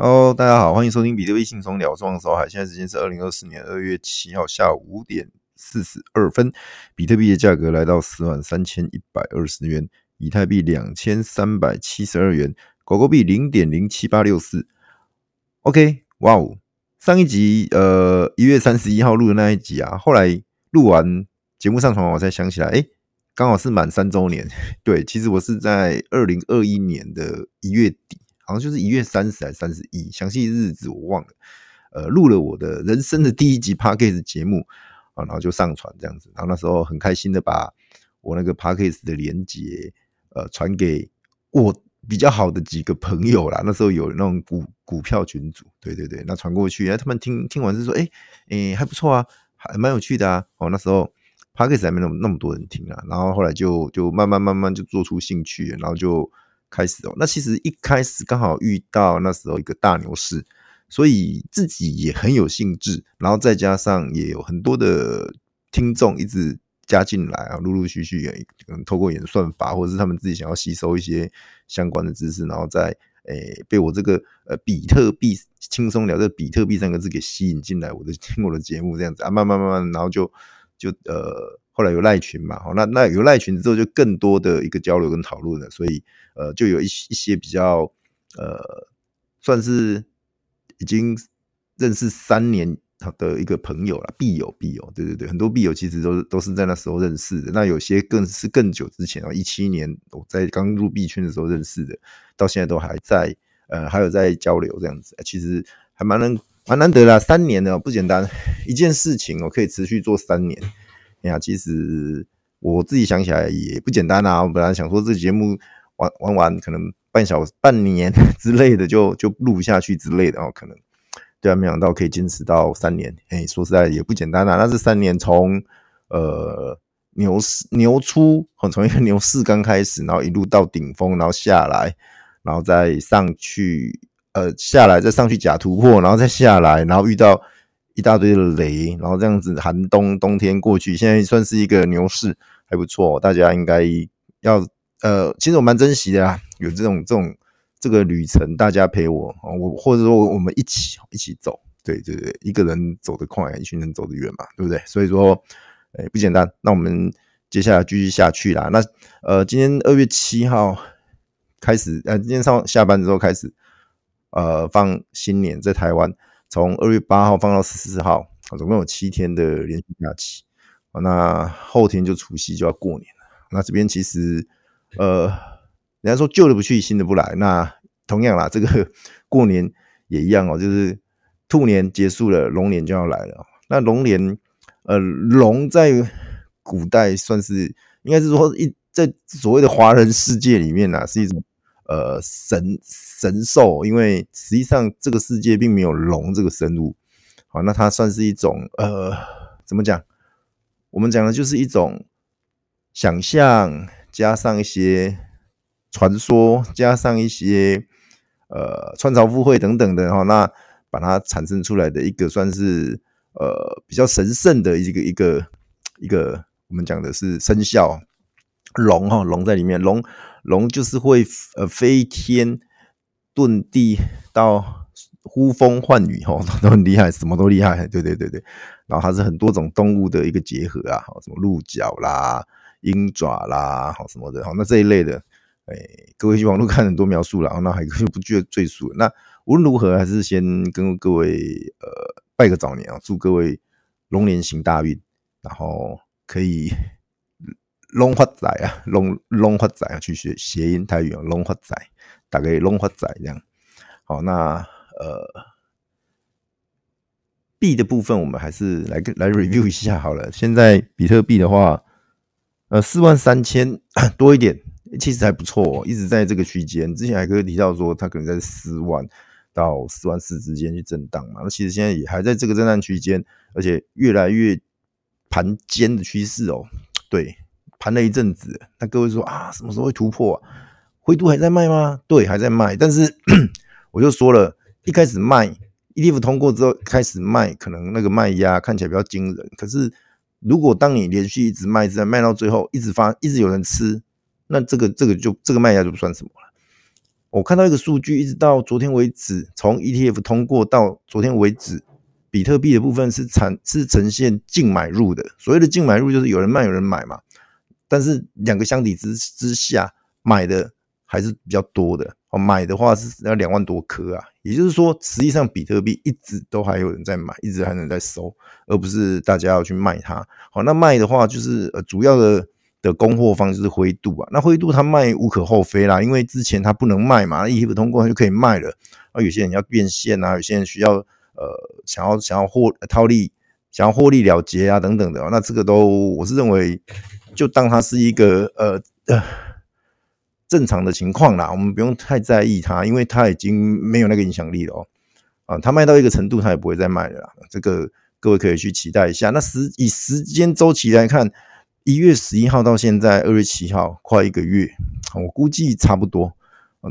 Hello，大家好，欢迎收听比特币轻松聊，我是王守海。现在时间是二零二四年二月七号下午五点四十二分，比特币的价格来到四万三千一百二十元，以太币两千三百七十二元，狗狗币零点零七八六四。OK，哇哦，上一集呃一月三十一号录的那一集啊，后来录完节目上传，我才想起来，哎，刚好是满三周年。对，其实我是在二零二一年的一月底。好像就是一月三十还是三十一，详细日子我忘了。呃，录了我的人生的第一集 Podcast 节目啊，然后就上传这样子。然后那时候很开心的把我那个 Podcast 的连接呃传给我比较好的几个朋友啦。那时候有那种股股票群组，对对对，那传过去，哎，他们听听完是说，哎哎还不错啊，还蛮有趣的啊。哦，那时候 Podcast 还没那么那么多人听啊。然后后来就就慢慢慢慢就做出兴趣，然后就。开始哦，那其实一开始刚好遇到那时候一个大牛市，所以自己也很有兴致，然后再加上也有很多的听众一直加进来啊，陆陆续续也可能透过演算法，或者是他们自己想要吸收一些相关的知识，然后再诶被我这个呃比特币轻松聊这比特币三个字给吸引进来，我的听我的节目这样子啊，慢慢慢慢，然后就就呃。后来有赖群嘛，好，那那有赖群之后，就更多的一个交流跟讨论了，所以呃，就有一一些比较呃，算是已经认识三年的一个朋友了，币友币友，对对对，很多币友其实都都是在那时候认识的，那有些更是更久之前啊，一七年我在刚入币圈的时候认识的，到现在都还在呃，还有在交流这样子，其实还蛮难蛮难得啦，三年的不简单，一件事情哦可以持续做三年。哎呀，其实我自己想起来也不简单啊！我本来想说这节目玩玩完，可能半小、半年 之类的就就录下去之类的哦，可能对啊，没想到可以坚持到三年。哎，说实在也不简单啊！那这三年从呃牛市牛初，从一个牛市刚开始，然后一路到顶峰，然后下来，然后再上去，呃，下来再上去假突破，然后再下来，然后遇到。一大堆的雷，然后这样子寒冬冬天过去，现在算是一个牛市，还不错。大家应该要呃，其实我蛮珍惜的啊，有这种这种这个旅程，大家陪我，我或者说我们一起一起走，对对对，一个人走得快，一群人走得远嘛，对不对？所以说，哎，不简单。那我们接下来继续下去啦。那呃，今天二月七号开始，呃，今天上下班之后开始，呃，放新年在台湾。从二月八号放到十四号，总共有七天的连续假期。那后天就除夕就要过年了。那这边其实，呃，人家说旧的不去，新的不来。那同样啦，这个 过年也一样哦，就是兔年结束了，龙年就要来了。那龙年，呃，龙在古代算是，应该是说一在所谓的华人世界里面呢，是一种。呃，神神兽，因为实际上这个世界并没有龙这个生物，好，那它算是一种呃，怎么讲？我们讲的就是一种想象，加上一些传说，加上一些呃穿凿附会等等的哈，那把它产生出来的一个算是呃比较神圣的一个一个一个，我们讲的是生肖。龙哈，龙在里面，龙龙就是会呃飞天遁地到呼风唤雨哈，都很厉害，什么都厉害，对对对对。然后它是很多种动物的一个结合啊，什么鹿角啦、鹰爪啦，好什么的，好那这一类的，哎，各位去网络看很多描述了，那还就不具赘述。那无论如何，还是先跟各位呃拜个早年啊，祝各位龙年行大运，然后可以。龙发仔啊，龙龙发仔啊，去学谐音台语啊，龙发仔，大概龙发仔这样。好，那呃币的部分，我们还是来来 review 一下好了。现在比特币的话，呃，四万三千 多一点，其实还不错，一直在这个区间。之前还可以提到说，它可能在四万到四万四之间去震荡嘛。那其实现在也还在这个震荡区间，而且越来越盘坚的趋势哦。对。盘了一阵子，那各位说啊，什么时候会突破啊？灰度还在卖吗？对，还在卖。但是 我就说了，一开始卖 ETF 通过之后开始卖，可能那个卖压看起来比较惊人。可是如果当你连续一直卖，一直卖到最后，一直发，一直有人吃，那这个这个就这个卖压就不算什么了。我看到一个数据，一直到昨天为止，从 ETF 通过到昨天为止，比特币的部分是产是呈现净买入的。所谓的净买入就是有人卖有人买嘛，但是两个相比之之下，买的还是比较多的。哦，买的话是要两万多颗啊，也就是说，实际上比特币一直都还有人在买，一直还能在收，而不是大家要去卖它。好，那卖的话就是呃主要的的供货方就是灰度啊，那灰度它卖无可厚非啦，因为之前它不能卖嘛，ETF 通过它就可以卖了。啊，有些人要变现啊，有些人需要呃想要想要获套利，想要获利了结啊等等的，那这个都我是认为就当它是一个呃呃。正常的情况啦，我们不用太在意它，因为它已经没有那个影响力了哦。啊，它卖到一个程度，它也不会再卖了。这个各位可以去期待一下。那时以时间周期来看，一月十一号到现在二月七号，快一个月，我估计差不多。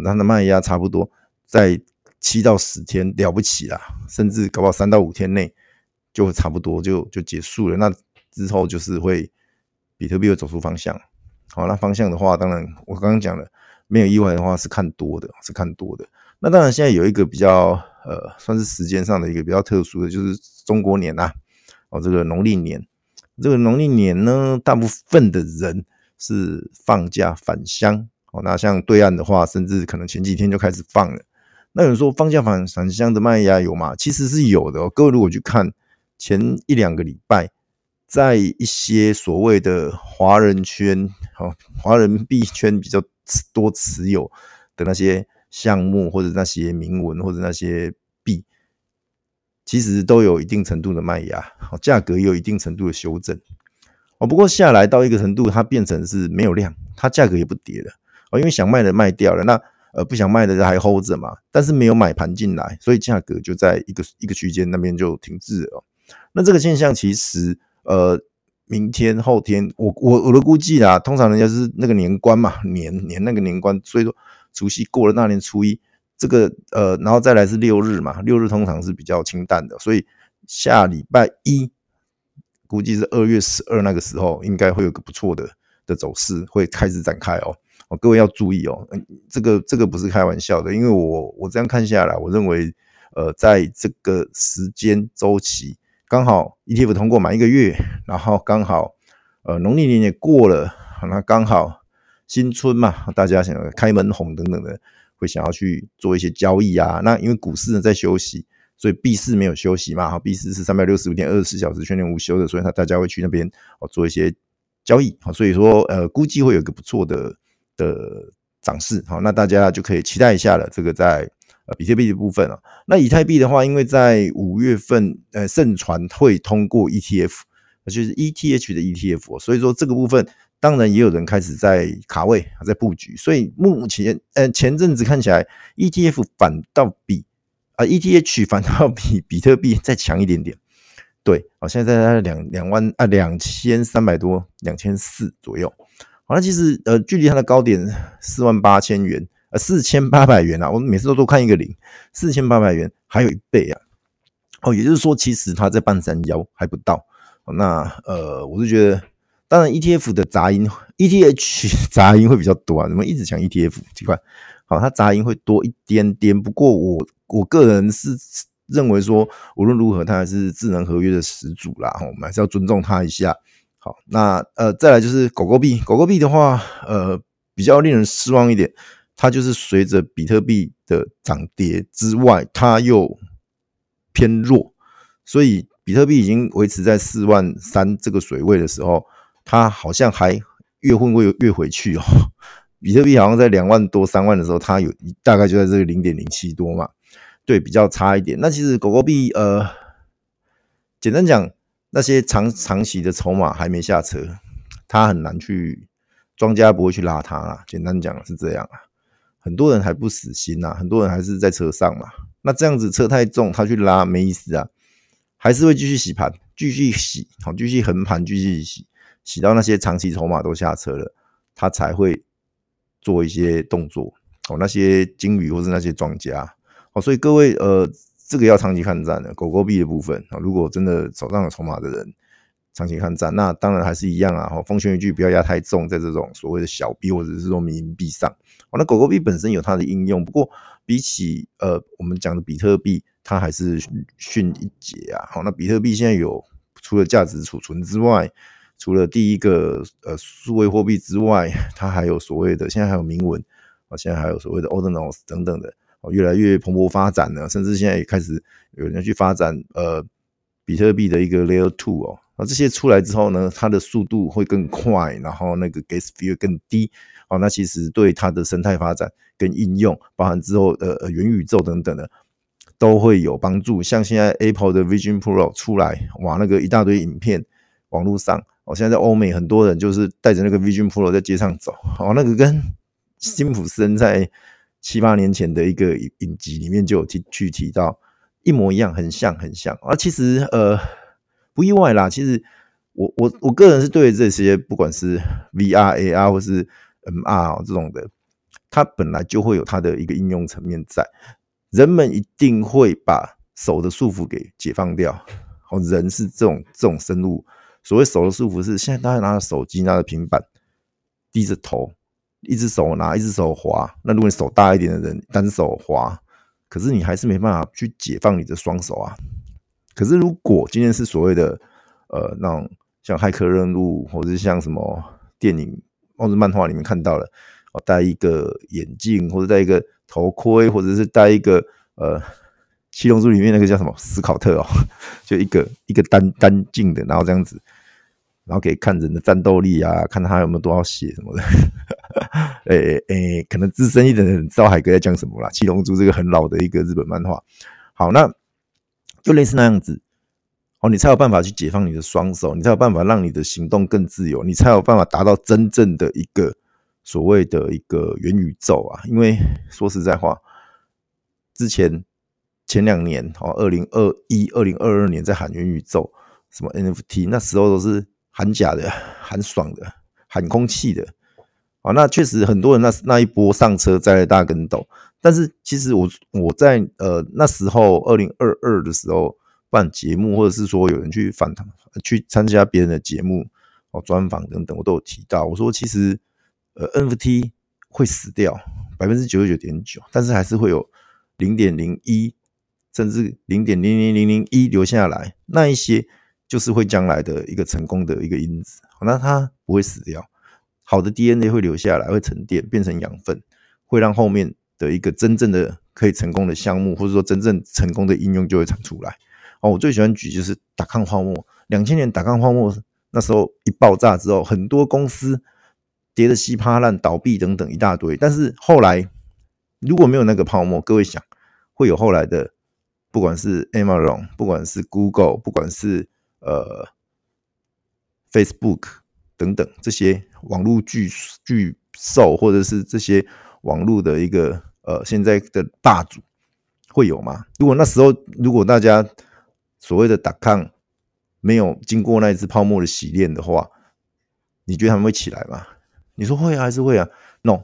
它的卖压差不多在七到十天了不起啦，甚至搞不好三到五天内就差不多就就结束了。那之后就是会比特币会走出方向。好，那方向的话，当然我刚刚讲了，没有意外的话是看多的，是看多的。那当然现在有一个比较呃，算是时间上的一个比较特殊的，就是中国年呐，哦，这个农历年，这个农历年呢，大部分的人是放假返乡。哦，那像对岸的话，甚至可能前几天就开始放了。那有人说放假返返乡的卖压有吗？其实是有的哦。各位如果去看前一两个礼拜。在一些所谓的华人圈，哦，华人币圈比较多持有的那些项目，或者那些铭文，或者那些币，其实都有一定程度的卖压，好，价格也有一定程度的修正。哦，不过下来到一个程度，它变成是没有量，它价格也不跌了，哦，因为想卖的卖掉了，那呃不想卖的还 hold 着嘛，但是没有买盘进来，所以价格就在一个一个区间那边就停滞了。那这个现象其实。呃，明天后天，我我我的估计啦，通常人家是那个年关嘛，年年那个年关，所以说除夕过了那年初一，这个呃，然后再来是六日嘛，六日通常是比较清淡的，所以下礼拜一估计是二月十二那个时候，应该会有个不错的的走势会开始展开哦，哦，各位要注意哦，这个这个不是开玩笑的，因为我我这样看下来，我认为呃，在这个时间周期。刚好 ETF 通过满一个月，然后刚好呃农历年也过了，那刚好新春嘛，大家想要开门红等等的，会想要去做一些交易啊。那因为股市呢在休息，所以币市没有休息嘛，哈，币市是三百六十五天二十四小时全年无休的，所以他大家会去那边哦做一些交易，好，所以说呃估计会有个不错的的涨势，好，那大家就可以期待一下了，这个在。呃，比特币的部分啊，那以太币的话，因为在五月份，呃，盛传会通过 ETF，就是 ETH 的 ETF，所以说这个部分当然也有人开始在卡位，在布局。所以目前，呃，前阵子看起来 ETF 反倒比啊 ETH 反倒比比特币再强一点点。对，好，现在在两两万啊两千三百多，两千四左右。好，那其实呃，距离它的高点四万八千元。呃，四千八百元啊，我们每次都多看一个零，四千八百元还有一倍啊，哦，也就是说，其实它在半山腰还不到。那呃，我是觉得，当然 ETF 的杂音，ETH 杂音会比较多啊，怎么一直讲 ETF 奇怪？好，它杂音会多一点点。不过我我个人是认为说，无论如何，它还是智能合约的始祖啦，我们还是要尊重它一下。好，那呃，再来就是狗狗币，狗狗币的话，呃，比较令人失望一点。它就是随着比特币的涨跌之外，它又偏弱，所以比特币已经维持在四万三这个水位的时候，它好像还越混会越回去哦。比特币好像在两万多、三万的时候，它有大概就在这个零点零七多嘛，对，比较差一点。那其实狗狗币，呃，简单讲，那些长长期的筹码还没下车，它很难去，庄家不会去拉它啦。简单讲是这样啊。很多人还不死心呐，很多人还是在车上嘛。那这样子车太重，他去拉没意思啊，还是会继续洗盘，继续洗，好，继续横盘，继续洗，洗到那些长期筹码都下车了，他才会做一些动作。哦，那些鲸鱼或是那些庄家，哦，所以各位，呃，这个要长期看战的狗狗币的部分啊，如果真的手上有筹码的人，长期抗战。那当然还是一样啊，哈，奉劝一句不要压太重，在这种所谓的小币或者是说迷因币上。那狗狗币本身有它的应用，不过比起呃我们讲的比特币，它还是逊一截啊。好，那比特币现在有除了价值储存之外，除了第一个呃数位货币之外，它还有所谓的现在还有铭文啊，现在还有所谓的 Ordinals 等等的，越来越蓬勃发展了，甚至现在也开始有人去发展呃比特币的一个 Layer Two 哦，那这些出来之后呢，它的速度会更快，然后那个 Gas Fee 更低哦，那其实对它的生态发展跟应用，包含之后的呃元宇宙等等的，都会有帮助。像现在 Apple 的 Vision Pro 出来，哇，那个一大堆影片，网络上。哦，现在在欧美很多人就是带着那个 Vision Pro 在街上走，哦，那个跟辛普森在七八年前的一个影集里面就有提去提到一模一样，很像很像啊。其实呃不意外啦，其实我我我个人是对这些不管是 VR、AR 或是 MR 这种的，它本来就会有它的一个应用层面在，人们一定会把手的束缚给解放掉。哦，人是这种这种生物。所谓手的束缚是，现在大家拿着手机，拿着平板，低着头，一只手拿，一只手滑。那如果你手大一点的人，单手滑，可是你还是没办法去解放你的双手啊。可是如果今天是所谓的呃那种像骇客任务，或者是像什么电影或者漫画里面看到了，哦，戴一个眼镜，或者戴一个头盔，或者是戴一个呃。七龙珠里面那个叫什么斯考特哦，就一个一个单单镜的，然后这样子，然后可以看人的战斗力啊，看他有没有多少血什么的。诶 诶、欸欸，可能资深一点的人知道海哥在讲什么啦。七龙珠这个很老的一个日本漫画，好，那就类似那样子，哦，你才有办法去解放你的双手，你才有办法让你的行动更自由，你才有办法达到真正的一个所谓的一个元宇宙啊。因为说实在话，之前。前两年哦，二零二一、二零二二年在喊元宇宙，什么 NFT，那时候都是喊假的、喊爽的、喊空气的啊。那确实很多人那那一波上车栽了大跟斗。但是其实我我在呃那时候二零二二的时候办节目，或者是说有人去访谈、去参加别人的节目哦专访等等，我都有提到，我说其实呃 NFT 会死掉百分之九十九点九，但是还是会有零点零一。甚至零点零零零零一留下来，那一些就是会将来的一个成功的一个因子。那它不会死掉，好的 DNA 会留下来，会沉淀变成养分，会让后面的一个真正的可以成功的项目，或者说真正成功的应用就会产出来。哦，我最喜欢举就是打抗泡沫，两千年打抗泡沫那时候一爆炸之后，很多公司跌得稀巴烂，倒闭等等一大堆。但是后来如果没有那个泡沫，各位想会有后来的？不管是 Amazon，不管是 Google，不管是呃 Facebook 等等这些网络巨巨兽，或者是这些网络的一个呃现在的霸主，会有吗？如果那时候如果大家所谓的打抗没有经过那一次泡沫的洗练的话，你觉得他们会起来吗？你说会啊，还是会啊？No，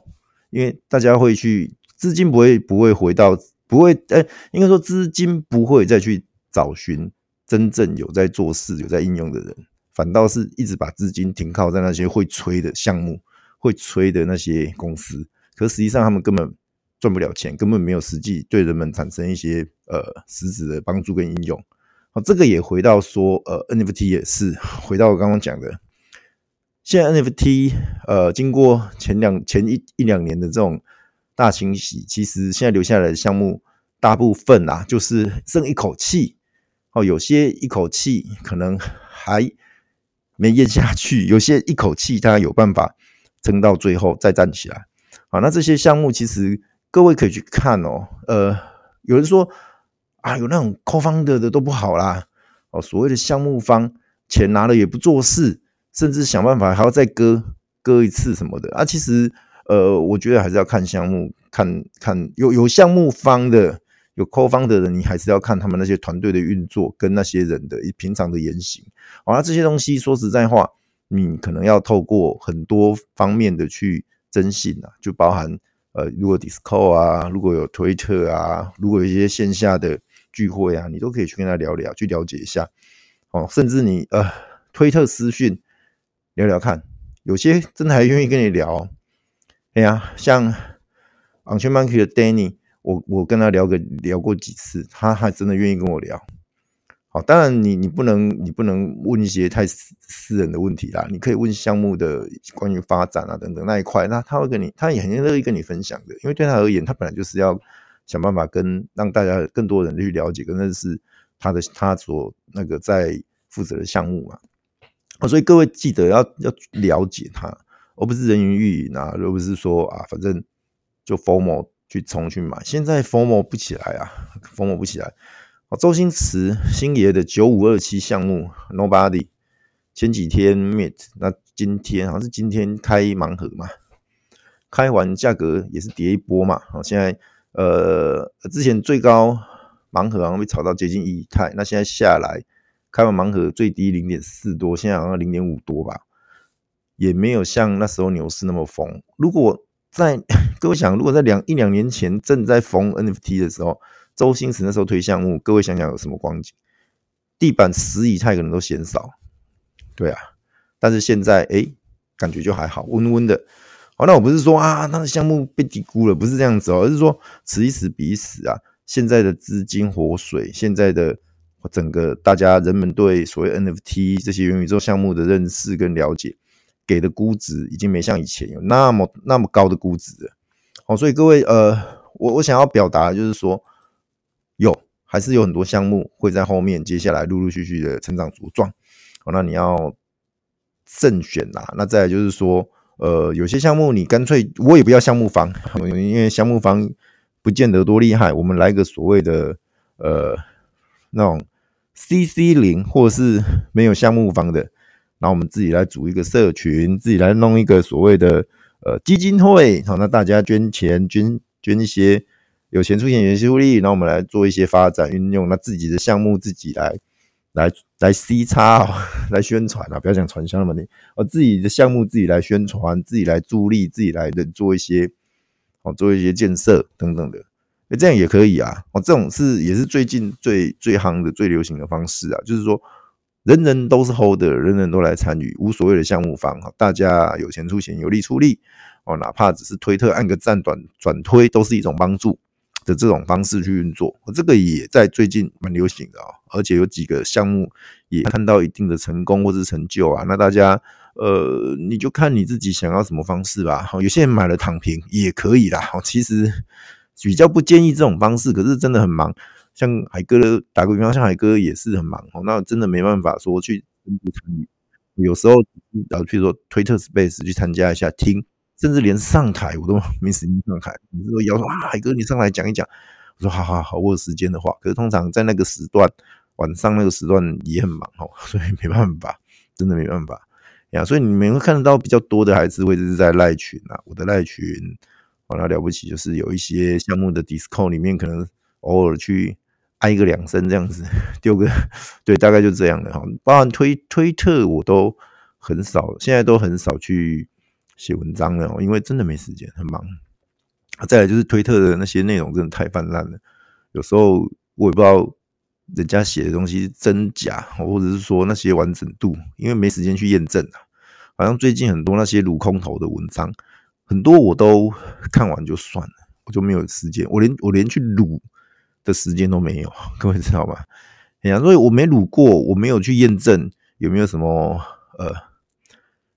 因为大家会去资金不会不会回到。不会，哎、应该说资金不会再去找寻真正有在做事、有在应用的人，反倒是一直把资金停靠在那些会吹的项目、会吹的那些公司。可实际上，他们根本赚不了钱，根本没有实际对人们产生一些呃实质的帮助跟应用。好，这个也回到说，呃，NFT 也是回到我刚刚讲的，现在 NFT 呃，经过前两前一一两年的这种。大清洗，其实现在留下来的项目，大部分啊，就是剩一口气哦。有些一口气可能还没咽下去，有些一口气他有办法撑到最后再站起来。好，那这些项目其实各位可以去看哦。呃，有人说啊，有那种 co-founder 的都不好啦。哦，所谓的项目方钱拿了也不做事，甚至想办法还要再割割一次什么的啊，其实。呃，我觉得还是要看项目，看看有有项目方的，有 co-founder 的人，你还是要看他们那些团队的运作跟那些人的平常的言行。好，那这些东西说实在话，你可能要透过很多方面的去征信啊，就包含呃，如果 Discord 啊，如果有推特啊，如果有一些线下的聚会啊，你都可以去跟他聊聊，去了解一下。哦，甚至你呃推特私讯聊聊看，有些真的还愿意跟你聊。哎呀，像 Action Monkey 的 Danny，我我跟他聊个聊过几次，他还真的愿意跟我聊。好，当然你你不能你不能问一些太私私人的问题啦，你可以问项目的关于发展啊等等那一块，那他会跟你，他也很乐意跟你分享的，因为对他而言，他本来就是要想办法跟让大家更多人去了解跟认识他的他所那个在负责的项目嘛。所以各位记得要要了解他，而不是人云亦云啊，而不是说啊，反正就 FOMO 去冲去买，现在 FOMO 不起来啊，FOMO 不起来。啊周星驰星爷的九五二七项目，Nobody 前几天 meet，那今天好像是今天开盲盒嘛，开完价格也是跌一波嘛。好，现在呃之前最高盲盒好像被炒到接近一以太，那现在下来开完盲盒最低零点四多，现在好像零点五多吧，也没有像那时候牛市那么疯。如果在 各位想，如果在两一两年前正在疯 NFT 的时候。周星驰那时候推项目，各位想想有什么光景？地板十以太可能都嫌少，对啊。但是现在哎、感觉就还好，温温的。好，那我不是说啊，那个项目被低估了，不是这样子哦，而是说此一时彼一时啊。现在的资金活水，现在的整个大家人们对所谓 NFT 这些元宇宙项目的认识跟了解，给的估值已经没像以前有那么那么高的估值了。好，所以各位呃，我我想要表达就是说。有，还是有很多项目会在后面，接下来陆陆续续的成长茁壮。哦，那你要慎选呐。那再就是说，呃，有些项目你干脆我也不要项目方，因为项目方不见得多厉害。我们来个所谓的呃那种 CC 零，或者是没有项目方的，然后我们自己来组一个社群，自己来弄一个所谓的呃基金会。好，那大家捐钱捐捐一些。有钱出钱，有钱出力，然后我们来做一些发展运用，那自己的项目自己来来来 C 叉 来宣传啊，不要讲传销的问题，哦，自己的项目自己来宣传，自己来助力，自己来的做一些哦，做一些建设等等的，诶这样也可以啊，哦，这种是也是最近最最夯的、最流行的方式啊，就是说人人都是 holder，人人都来参与，无所谓的项目方，大家有钱出钱，有力出力，哦，哪怕只是推特按个赞、转转推，都是一种帮助。的这种方式去运作，这个也在最近蛮流行的啊，而且有几个项目也看到一定的成功或是成就啊。那大家呃，你就看你自己想要什么方式吧。好，有些人买了躺平也可以啦。好，其实比较不建议这种方式，可是真的很忙。像海哥打个比方，像海哥也是很忙哦，那真的没办法说去参与。有时候然后譬如说推特 Space 去参加一下听。甚至连上台我都没时间上台。你说姚说啊，海哥你上来讲一讲。我说好好好，我有时间的话。可是通常在那个时段，晚上那个时段也很忙哦，所以没办法，真的没办法呀。所以你们会看得到比较多的还是会是在赖群啊，我的赖群，好了了不起，就是有一些项目的 Discord 里面，可能偶尔去挨个两声这样子，丢个对，大概就这样的哈。包含推推特我都很少，现在都很少去。写文章了，因为真的没时间，很忙。再来就是推特的那些内容真的太泛滥了，有时候我也不知道人家写的东西真假，或者是说那些完整度，因为没时间去验证啊。好像最近很多那些撸空头的文章，很多我都看完就算了，我就没有时间，我连我连去撸的时间都没有，各位知道吗？哎呀，所以我没撸过，我没有去验证有没有什么呃。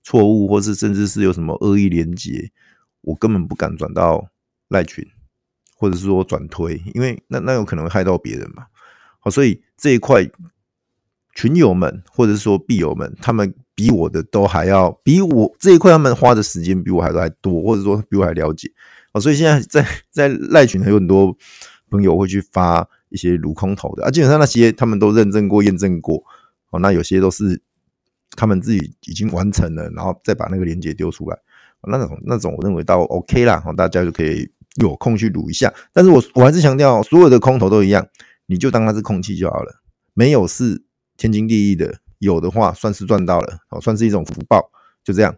错误，或是甚至是有什么恶意连接，我根本不敢转到赖群，或者是说转推，因为那那有可能会害到别人嘛。好，所以这一块群友们，或者是说币友们，他们比我的都还要比我这一块，他们花的时间比我还都还多，或者说比我还了解。好，所以现在在在赖群还有很多朋友会去发一些撸空头的啊，基本上那些他们都认证过、验证过。哦，那有些都是。他们自己已经完成了，然后再把那个链接丢出来，那种那种我认为倒 OK 啦，大家就可以有空去撸一下。但是我我还是强调，所有的空头都一样，你就当它是空气就好了，没有是天经地义的，有的话算是赚到了，哦算是一种福报，就这样。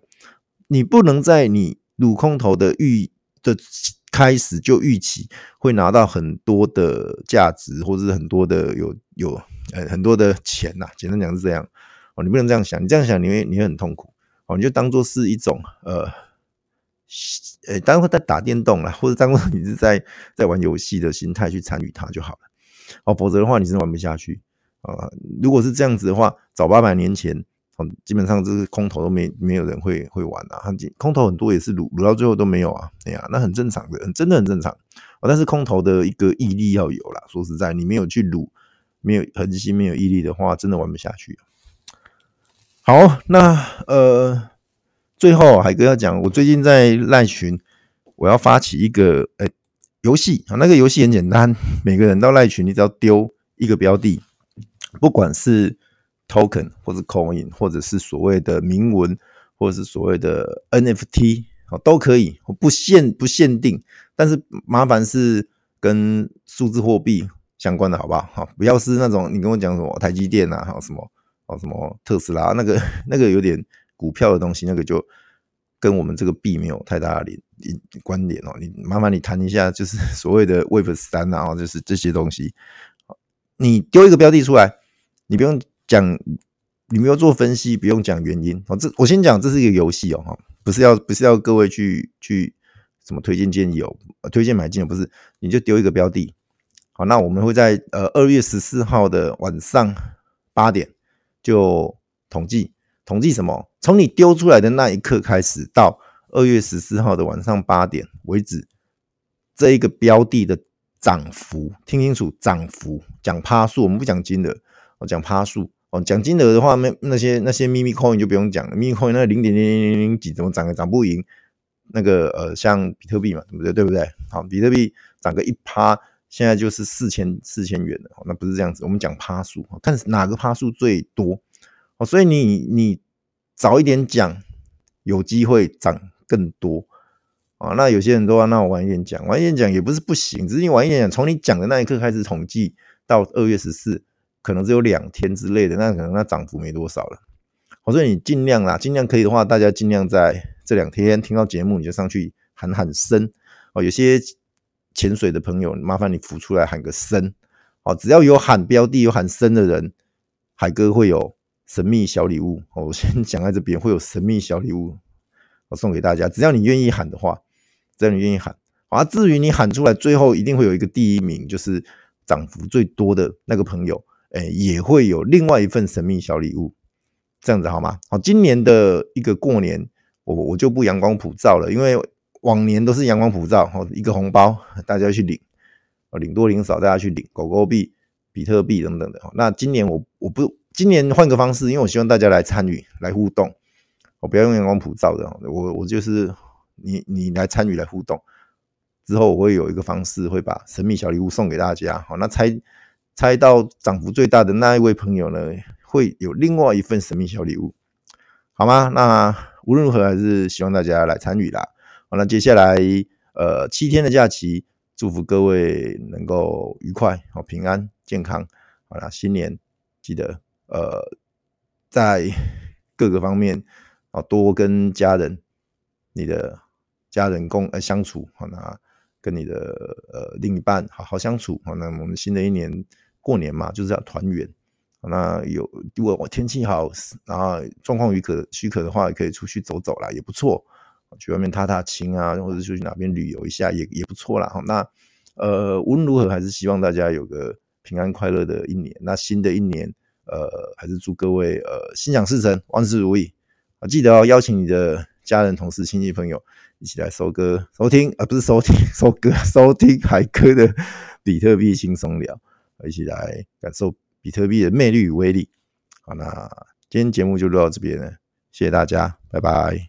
你不能在你撸空头的预的开始就预期会拿到很多的价值，或者是很多的有有呃很多的钱呐，简单讲是这样。哦，你不能这样想，你这样想你会你会很痛苦哦，你就当做是一种呃，呃，当做在打电动啦，或者当做你是在在玩游戏的心态去参与它就好了，哦，否则的话你是玩不下去啊。如果是这样子的话，早八百年前。基本上这是空头都没没有人会会玩啊，空头很多也是撸撸到最后都没有啊，哎呀，那很正常的，真的很正常。但是空头的一个毅力要有啦，说实在，你没有去撸，没有恒心，没有毅力的话，真的玩不下去。好，那呃，最后海哥要讲，我最近在赖群，我要发起一个呃游戏啊，那个游戏很简单，每个人到赖群，你只要丢一个标的，不管是。Token 或者 coin 或者是所谓的铭文，或者是所谓的 NFT 都可以，不限不限定，但是麻烦是跟数字货币相关的，好不好？好，不要是那种你跟我讲什么台积电啊，还有什么哦什么特斯拉，那个那个有点股票的东西，那个就跟我们这个币没有太大的联关联哦。你麻烦你谈一下，就是 所谓的 Web 三啊，就是这些东西，你丢一个标的出来，你不用。讲你没有做分析，不用讲原因。好，这我先讲，这是一个游戏哦，哈，不是要不是要各位去去什么推荐建议哦，推荐买进哦，不是，你就丢一个标的。好，那我们会在呃二月十四号的晚上八点就统计，统计什么？从你丢出来的那一刻开始，到二月十四号的晚上八点为止，这一个标的的涨幅，听清楚，涨幅讲趴数，我们不讲金额，我讲趴数。哦，讲金额的话，那那些那些秘密 coin 就不用讲了，秘密 coin 那零点零零零零几怎么涨也涨不赢那个呃，像比特币嘛，对不对？对不对？好，比特币涨个一趴，现在就是四千四千元了。那不是这样子，我们讲趴数，看哪个趴数最多。哦，所以你你早一点讲，有机会涨更多啊。那有些人都要那我晚一点讲，晚一点讲也不是不行，只是你晚一点讲，从你讲的那一刻开始统计到二月十四。可能只有两天之类的，那可能那涨幅没多少了。我说你尽量啦，尽量可以的话，大家尽量在这两天听到节目，你就上去喊喊声哦。有些潜水的朋友，麻烦你浮出来喊个声哦。只要有喊标的、有喊声的人，海哥会有神秘小礼物哦。我先讲在这边，会有神秘小礼物我送给大家。只要你愿意喊的话，只要你愿意喊啊。至于你喊出来，最后一定会有一个第一名，就是涨幅最多的那个朋友。哎，也会有另外一份神秘小礼物，这样子好吗？好，今年的一个过年，我我就不阳光普照了，因为往年都是阳光普照，哦，一个红包大家去领，领多领少大家去领，狗狗币、比特币等等的。那今年我我不，今年换个方式，因为我希望大家来参与、来互动，我不要用阳光普照的，我我就是你你来参与、来互动，之后我会有一个方式，会把神秘小礼物送给大家。好，那猜。猜到涨幅最大的那一位朋友呢，会有另外一份神秘小礼物，好吗？那无论如何，还是希望大家来参与啦。好，那接下来呃七天的假期，祝福各位能够愉快、好平安、健康。好啦，新年记得呃在各个方面啊多跟家人、你的家人共呃相处，好，那跟你的呃另一半好好相处。好，那我们新的一年。过年嘛，就是要团圆。那有如果天气好，然后状况许可许可的话，也可以出去走走啦，也不错。去外面踏踏青啊，或者去哪边旅游一下，也也不错啦。那呃，无论如何，还是希望大家有个平安快乐的一年。那新的一年，呃，还是祝各位呃心想事成，万事如意！记得要邀请你的家人、同事、亲戚、朋友一起来收歌、收听，而、不是收听、收歌、收听海哥的比特币轻松聊。一起来感受比特币的魅力与威力。好，那今天节目就录到这边了，谢谢大家，拜拜。